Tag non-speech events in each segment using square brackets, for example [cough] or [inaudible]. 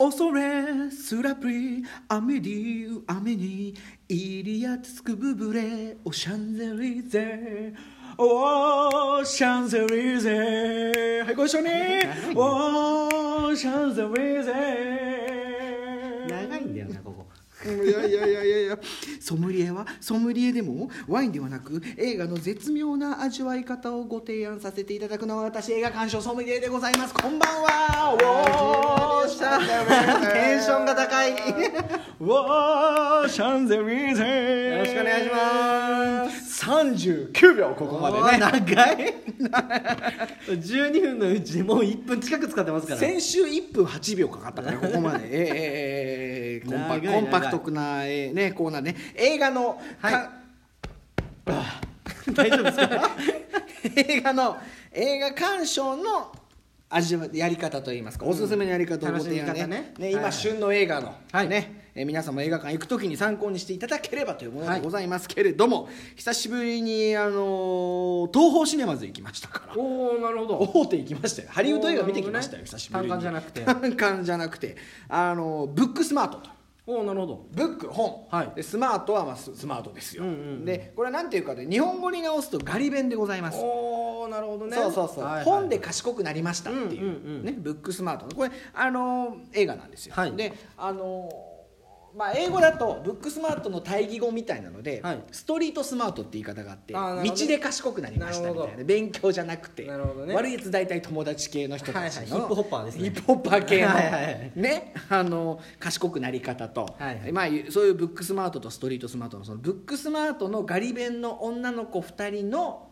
恐れすらプリ雨デュ雨にイリアつくブブレオシャンゼリゼおシャンゼリゼはいご一緒に。おシャンゼリゼ長いんだよなここいやいやいやいやいや。ソムリエはソムリエでもワインではなく映画の絶妙な味わい方をご提案させていただくのは私映画鑑賞ソムリエでございます。こんばんは。おーテンションが高い。ーシャンゼリゼろしくお願いします39秒ここまでね。長い。12分のうちもう1分近く使ってますから。先週1分8秒かかったから [laughs] ここまで。えーえーえーコンパクトな、えーね、コーナーね。映画の、はい。か [laughs] 大丈夫ですか？[laughs] 映画の映画鑑賞の味わやり方といいますか、おすすめのやり方をご提案ね。楽しみ方ね。ね今、はい。旬の映画の、はい。ねえー皆さんも映画館行く時に参考にしていただければというものでございますけれども、久しぶりに、あのー東宝シネマズ行きましたから。おおなるほど。大手行きましたよ。ハリウッド映画見てきましたよ、おー久しぶりに。単館じゃなくて。単館じゃなくて。あのブックスマートと。おおなるほど。ブック本、はい。でスマートはまあススマートですよ、うんうんうん。でこれは何ていうかで日本語に直すとガリ弁でございます。おおなるほどね。そうそうそう、はいはい本で賢くなりましたっていう,、うんうんうん。ね、ブックスマートの。これあのー映画なんですよ、はい。であのーまあ、英語だとブックスマートの対義語みたいなので、はい。ストリートスマートって言い方があって道で賢くなりましたみたないな勉強じゃなくてね。悪いやつ大体友達系の人たちの、はいはい。ヒップホッパーですね。ヒップホッパー系のはいはいはい。ねあの賢くなり方と、はいはい。まあ、そういうブックスマートとストリートスマートのそのブックスマートのガリ弁の女の子2人のうん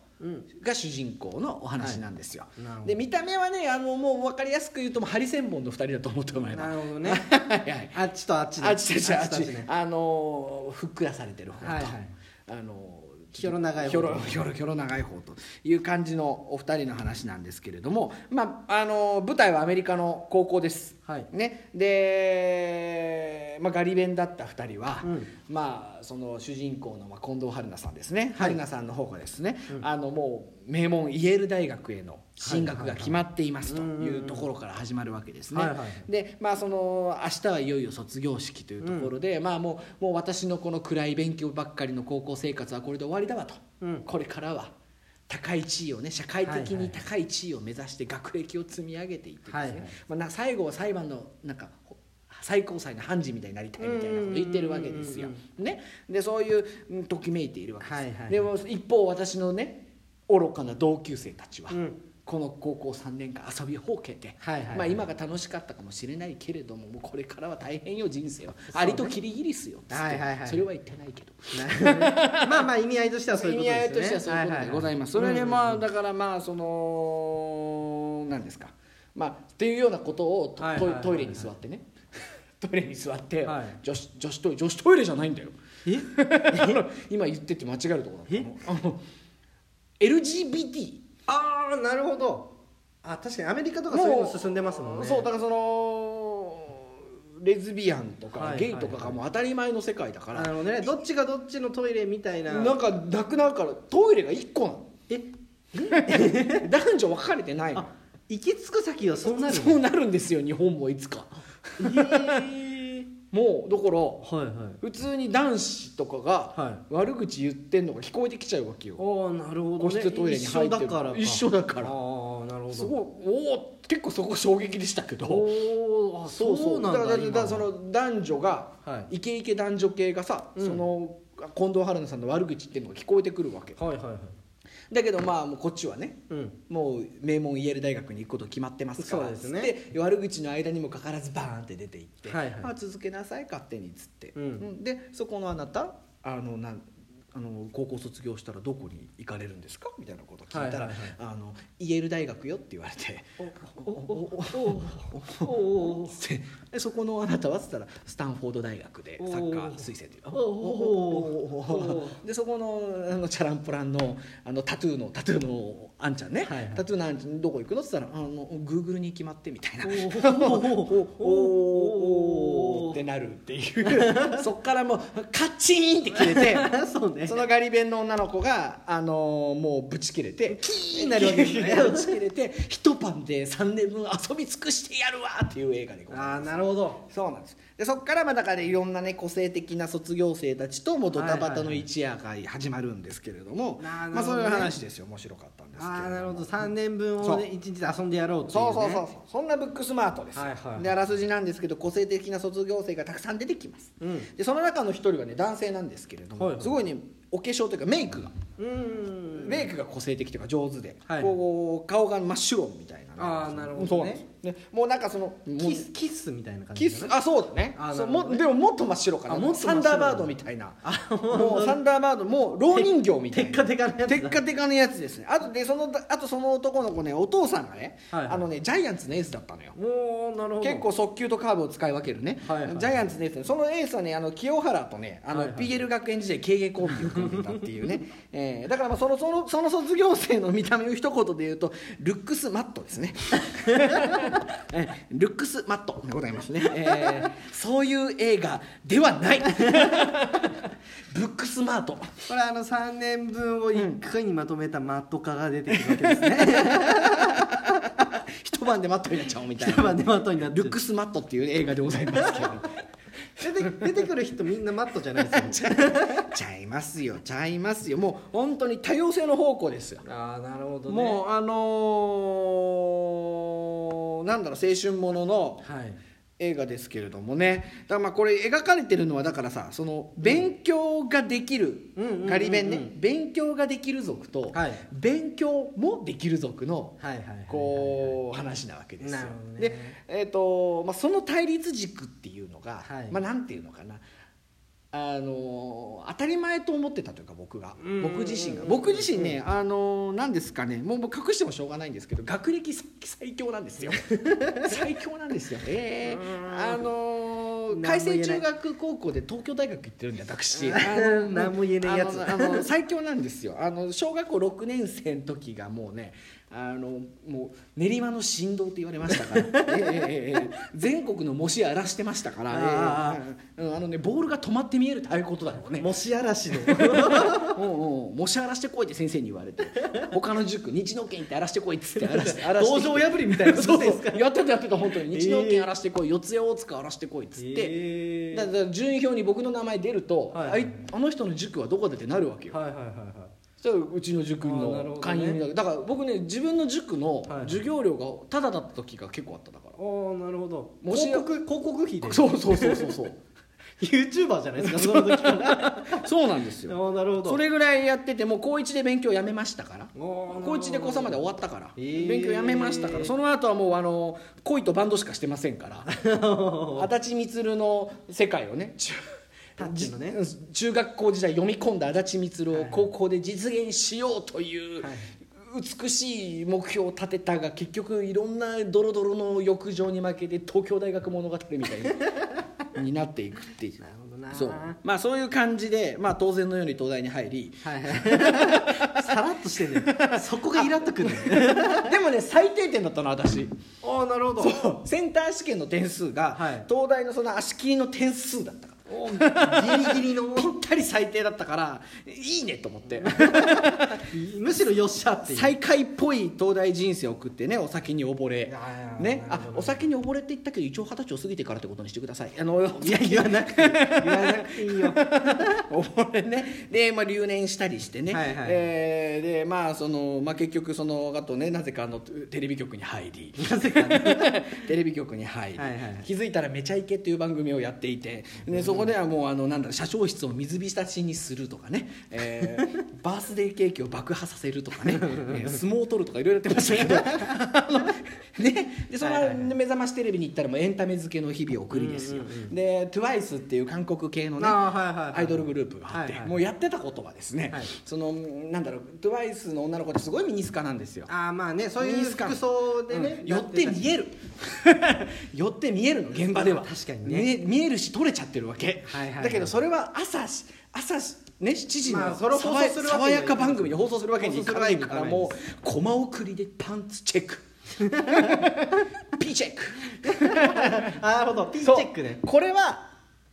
が主人公のお話なんですよ、はいで見た目はねあのもう分かりやすく言うとハリセンボンの2人だと思ってもらえば。なるほどね。はいはい。あっちとあっちで。あっちあっちあっちとね。あのふっくらされてる方と、はいはい。あのひょろ長い方ひょろひょろひょろ長い方という感じのお二人の話なんですけれども、まあ、あの舞台はアメリカの高校です、はい。ね、で、まあ、ガリ弁だった2人は、うん。まあ、その主人公の、まあ、近藤春菜さんですね、はい。春菜さんの方がですね、あのもう名門イェール大学への進学が決まっていますというところから始まるわけですね。でまあその明日はいよいよ卒業式というところで、まあもうもう私のこの暗い勉強ばっかりの高校生活はこれで終わりだわと、うん。これからは高い地位をね社会的に高い地位を目指して学歴を積み上げていってですね、はいはい。まあ、な最後は裁判のなんかほ最高裁の判事みたいになりたいみたいなことを言ってるわけですよ。うん。ね、でそういううんときめいているわけです、はいはい。でも一方私のね愚かな同級生たちは、うん。この高校3年間遊びほうけて、はいはいはい。まあ、今が楽しかったかもしれないけれどももうこれからは大変よ人生は、ね。アリとキリギリスよっつって、はいはいはい。それは言ってないけど。まあまあ意味合いとしてはそういうこと意味合いとしてはそういうことでございます、それでまあだからまあその何ですか。まあっていうようなことをト,、はいはいはいはい。トイレに座ってね。[laughs] トイレに座って、はい。女子女子トイレ女子トイレじゃないんだよ。え？[laughs] 今言ってて間違えるところだったの LGBT ああなるほど。あ確かにアメリカとかそういうの進んでますもんね。そうだからそのレズビアンとかゲイとかがもう当たり前の世界だから、なるほどね。どっちがどっちのトイレみたいな。なんかなくなるからトイレが1個なの。え？[laughs] 男女分かれてないの？あ行き着く先はそうなるそうなるんですよ日本もいつか。えー、もうだからはいはい。普通に男子とかがは悪口言ってんのが聞こえてきちゃうわけよ。ああなるほど、ね、個室トイレに入ってる。一緒だからか。一緒だから。ああなるほど。すごいおお結構そこ衝撃でしたけど。おおあそうそうなんだだだから今はその男女が、はい。イケイケ男女系がさ、うん。その近藤春菜さんの悪口っていうのが聞こえてくるわけ。はいはいはいだけどまあもうこっちはねうん。もう名門イェール大学に行くこと決まってますからそうですね。悪口の間にもかかわらずバーンって出ていって、はいはい。まあ、続けなさい勝手にっつって、うん。でそこのあなたあのなんあの高校卒業したらどこに行かれるんですか？みたいなこと聞いたら、はいはいはい。あのイェール大学よって言われておおおおおおつってでそこのあなたはっつったらスタンフォード大学でサッカー推薦ででそこのあのチャランポランのあのタトゥーのタトゥーのあんちゃんね、はいはいタトゥーのあんちゃんどこ行くのっつったらあのグーグルに決まってみたいなおおおおおおーってなるっていう。[laughs] そっからもうカッチーンって切れて [laughs] そうね。そのガリ弁の女の子が、あのーもうぶち切れてキーになるわけですね。ぶち切れて一晩で3年分遊び尽くしてやるわっていう映画でございますああなるほど。そうなんです。でそこからまあだからいろんなね個性的な卒業生たちともうドタバタの一夜が始まるんですけれども、なまあ、そうい。うなるほどね。話ですよ面白かったんですけれども。ああなるほど。3年分をそう。ね一日で遊んでやろうっていう、ね、そうそうそうそう。そんなブックスマートですよ、はいはいであらすじなんですけど個性的な卒業生がたくさん出てきます、うん。でその中の一人はね男性なんですけれども、はいはい。すごいねお化粧というかメイクが、メイクが個性的というか上手で、はい。こう顔が真っ白みたいなね、あーなるほどね。ねもうなんかそのキスキスみたいな感キじだね。スあそうだね。そうあなるほどね。もでももっと真っ白かな。あもっと真サンダーバードみたいな。もうサンダーバードもう老人形みたいな。テッカテカのやつだテッカテカのやつですね。あとでそのあとその男の子ねお父さんがね、はいはい。あのねジャイアンツのエースだったのよ。もうなるほど。結構速球とカーブを使い分けるね、はいはい。ジャイアンツのエースねそのエースはねあの清原とねあの、はいはい。PL 学園時代経営コンビを組んでたっていうね、[laughs] えーだからまあそのそのその卒業生の見た目を一言で言うとルックスマットですねえールックスマットでございますね、えーそういう映画ではない。ブックスマート。これあの3年分を1回にまとめたマット化が出てくるわけですね。[laughs] 一晩でマットになっちゃおうみたいな。一晩でマットになルックスマットっていう映画でございますけど出て出てくる人みんなマットじゃないですよ。[laughs] ちゃいますよちゃいますよ。もう本当に多様性の方向ですよ。ああなるほどね。もうあのーなんだろう青春もののはい映画ですけれどもね。だからまあこれ描かれてるのはだからさその勉強ができるうんうんうんうんガリ弁ね。勉強ができる族とはい。勉強もできる族のこう話なわけですよ。ね。で、えーとまあ、その対立軸っていうのが、はい。まあ、なんていうのかなあの当たり前と思ってたというか僕が。うん僕自身がうん。僕自身ねあのなんですかね。もう隠してもしょうがないんですけど学歴最最強なんですよ。[laughs] 最強なんですよ。ええうん。あの何も言えない。海星中学高校で東京大学行ってるんで私。[laughs] 何も言えないやつ。あのあの最強なんですよ。あの小学校6年生の時がもうねあのもう練馬の振動って言われましたから、え全国の模試荒らしてましたから。ああのねボールが止まって見えるってああいうことだよね。もし嵐の [laughs] うんうん模試荒らしてこいって先生に言われて。他の塾日農研行って荒らしてこいっつって荒らして荒らして道場破りみたいなそうですか？[laughs] やってたやってた本当にええ日農研荒らしてこい四谷大塚荒らしてこいっつって、えだから順位表に僕の名前出ると、はい。あいあの人の塾はどこでってなるわけよ、はいはいはいはいそしたらうちの塾のね。会員になる。だから僕ね自分の塾のはい。授業料がタダだった時が結構あっただから、ああなるほど。もし広告広告費で。そうそうそうそうそう。[laughs] YouTuber じゃないですか [laughs] その時からそうなんですよ。なるほど。それぐらいやっててもう高1で勉強やめましたから。高高1で高3まで終わったから、へー。勉強やめましたから。その後はもうあの恋とバンドしかしてませんから。足立満の世界をねね。じ中学校時代読み込んだ足立満を高校で実現しようという、はい。美しい目標を立てたが結局いろんなドロドロの欲情に負けて東京大学物語みたいに [laughs] になっていくっていう。なるほどな。そう。まあそういう感じで、まあ、当然のように東大に入り。はいはい。[laughs] さらっとしてんね。そこがイラっとくんね。[laughs] でもね最低点だったの私。ああなるほど。センター試験の点数が、はい。東大のその足切りの点数だったギリギリのたり最低だったからいいねと思って。[laughs] むしろよっしゃって最下位っぽい東大人生を送ってねお酒に溺れ。ね？あお酒に溺れって言ったけど一応二十歳を過ぎてからってことにしてください。あのいや言わなくて言わなくていいよ。[laughs] 溺れね。で、まあ、留年したりしてね、はいはい。えーでまあその、まあ、結局そのあとねなぜかあのテレビ局に入り。なぜかね。[laughs] テレビ局に入り、はいはい気づいたら「めちゃイケ」っていう番組をやっていて。でそこではもうあのなんだろう車掌室を水浸しにするとかね、えー [laughs] バースデーケーキを爆破させるとかね、[laughs] えー相撲を取るとかいろいろやってましたけど。[laughs] ね。でその、目覚ましテレビに行ったらもうエンタメ付けの日々を送りですよ、うんうんうん。で TWICE っていう韓国系のねアイドルグループがあって、はいはい。もうやってたことはですね、はい。そのなんだろう TWICE の女の子ってすごいミニスカなんですよ。ああまあねそういう服装でね、うん。寄って見える。寄って見えるの現場では。確かにね。見えるし取れちゃってるわけ、はいはいはい。だけどそれは朝し朝しね、7時の爽やか番組に放送するわけにいかないからもうコマ送りでパンツチェック。[laughs] ピーチェック。[laughs] あなるほど。ピンチェックね。これは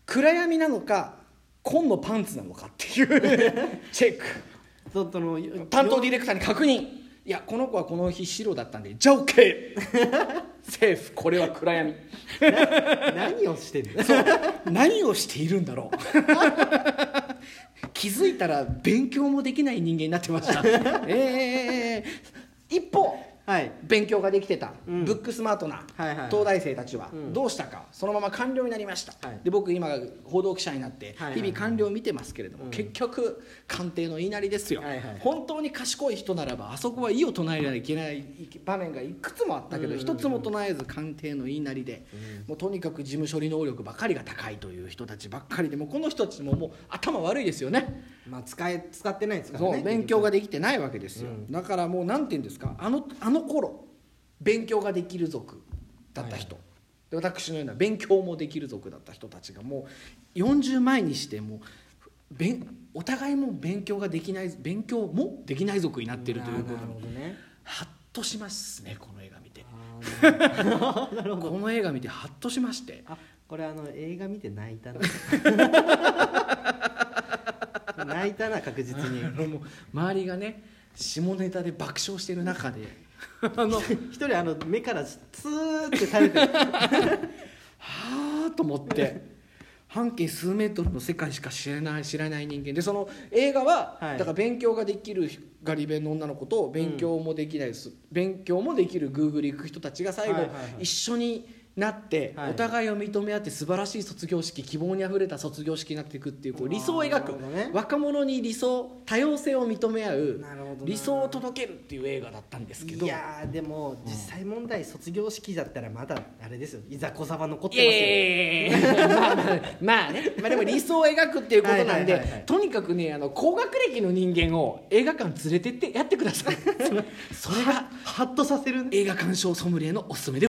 暗闇なのか紺のパンツなのかっていう [laughs] チェック。の担当ディレクターに確認。いやこの子はこの日白だったんでじゃあ OK セーフこれは暗闇。何をしてるの？何をしているんだろう。[laughs] 気づいたら勉強もできない人間になってました。ええ一方はい。勉強ができてた、うん。ブックスマートなはいはいはい。東大生たちはうん。どうしたか、そのまま官僚になりました、はい。で僕今報道記者になってはいはい日々官僚を見てますけれども、うん。結局官邸の言いなりですよ、はいはい本当に賢い人ならばあそこは意を唱えなきゃいけない場面がいくつもあったけどうん。一つも唱えず官邸の言いなりで、もうとにかく事務処理能力ばかりが高いという人たちばっかりでもうこの人たちももう頭悪いですよねまあ使え使ってないですからねそう勉強ができてないわけですよ、うん。だからもうなんて言うんですか？あのあの頃勉強ができる族だった人、で私のような勉強もできる族だった人たちがもう40前にしてもう勉お互いも勉強ができない勉強もできない族になっているということ。にどね。ハッとしますねこの映画見て。[laughs] この映画見てハッとしまして。あこれあの映画見て泣いたな [laughs] 泣いたな確実に。[laughs] もう周りがね下ネタで爆笑してる中で。[laughs] あの一人あの目からツーって垂れてる。[laughs] はあと思って。半径数メートルの世界しか知らない知らない人間。でその映画は、はい。だから勉強ができるガリ勉の女の子と勉強もできないです、勉強もできるグーグル行く人たちが最後、はいはいはい。一緒になって、はい。お互いを認め合って素晴らしい卒業式希望にあふれた卒業式になっていくっていうこう理想を描く、若者に理想多様性を認め合う理想を届けるっていう映画だったんですけど。いやーでも実際問題卒業式だったらまだあれですよ。いざこざは残っていますよ。まあまあまあね、まあ、でも理想を描くっていうことなんでとにかくねあの高学歴の人間を映画館連れてってやってください。[laughs] それがハッとさせるね。映画鑑賞ソムリエのおすすめで